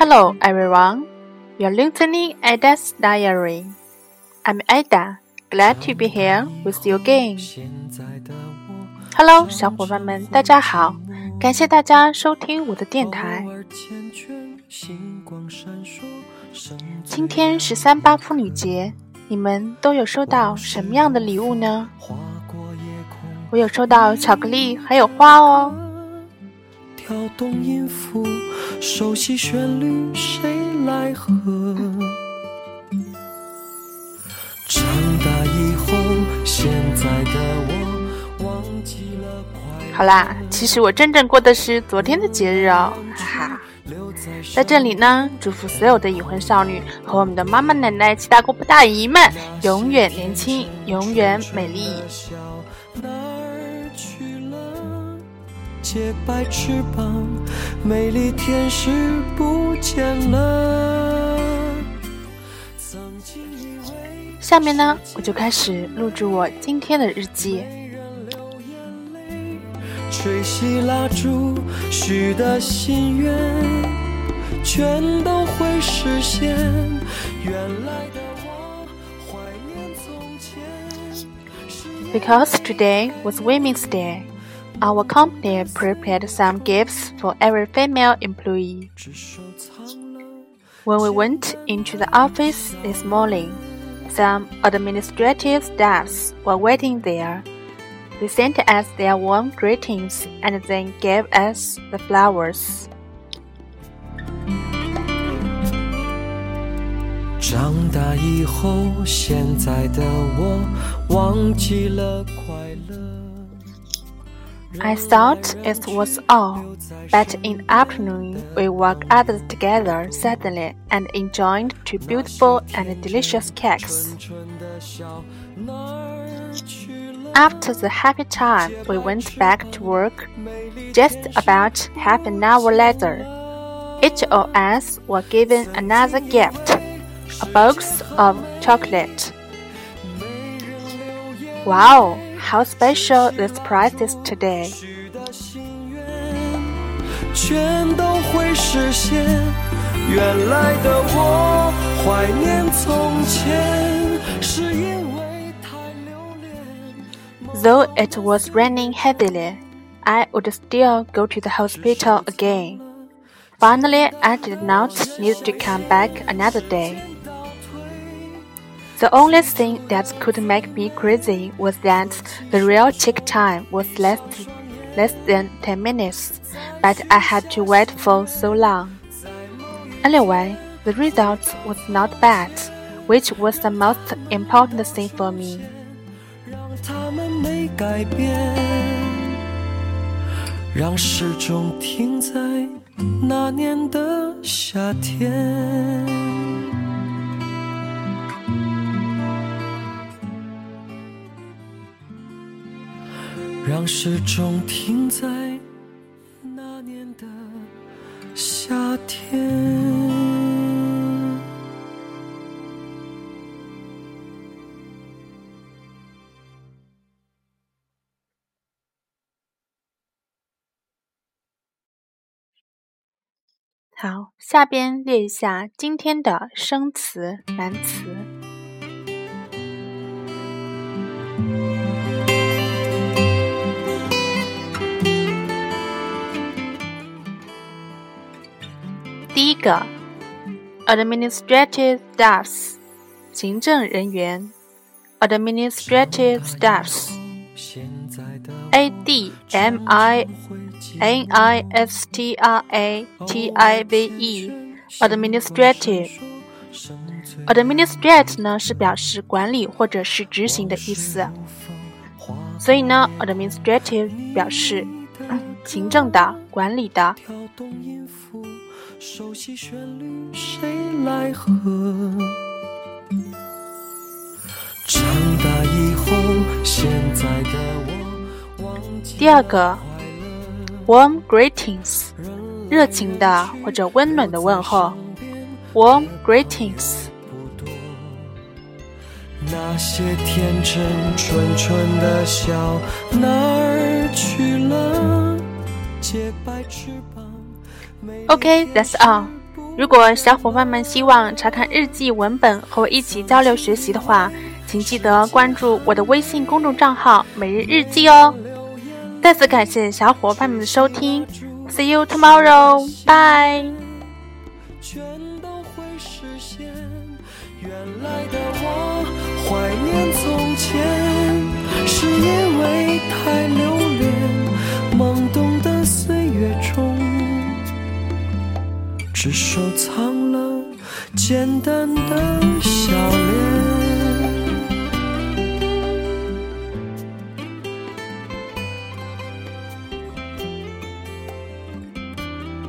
Hello, everyone. You're listening Ada's Diary. I'm Ada. Glad to be here with you again. Hello，小伙伴们，大家好！感谢大家收听我的电台。今天是三八妇女节，你们都有收到什么样的礼物呢？我有收到巧克力，还有花哦。跳动音符，熟悉旋律，谁来和？长大以后，现在的我忘记了快好啦，其实我真正过的是昨天的节日哦，哈哈。在这里呢，祝福所有的已婚少女和我们的妈妈、奶奶、七大姑八大姨们永远年轻，永远美丽。洁白翅膀，美丽天使不见了。下面呢，我就开始录制我今天的日记。吹熄蜡烛，许的心愿，全都会实现。原来的我怀念从前。Because today was Women's Day. Our company prepared some gifts for every female employee. When we went into the office this morning, some administrative staffs were waiting there. They sent us their warm greetings and then gave us the flowers. 长大以后，现在的我忘记了快乐。 I thought it was all, but in afternoon we walked out together suddenly and enjoyed two beautiful and delicious cakes. After the happy time, we went back to work. Just about half an hour later, each of us were given another gift a box of chocolate. Wow! how special this prize is today. 全都会实现。原来的我怀念从前，是因为太留恋。Though it was raining heavily, I would still go to the hospital again. Finally, I did not need to come back another day. The only thing that could make me crazy was that the real check time was less, less than 10 minutes, but I had to wait for so long. Anyway, the result was not bad, which was the most important thing for me. 让时钟停在那年的夏天。 让时钟停在那年的夏天。好，下边列一下今天的生词、难词。第一个，administrative staffs，行政人员，administrative staffs，a d m i n i s t r a t i v e，administrative，administrate 呢是表示管理或者是执行的意思，所以呢，administrative 表示行政的、管理的。 旋律，谁来和？长大以后，现在的我忘记第二个，warm greetings，热情的或者温暖的问候，warm greetings。那些天真纯纯的笑哪儿去了？洁白翅膀。Okay, that's all. 如果小伙伴们希望查看日记文本和我一起交流学习的话，请记得关注我的微信公众账号“每日日记”哦。再次感谢小伙伴们的收听，See you tomorrow. Bye. 简单的笑脸。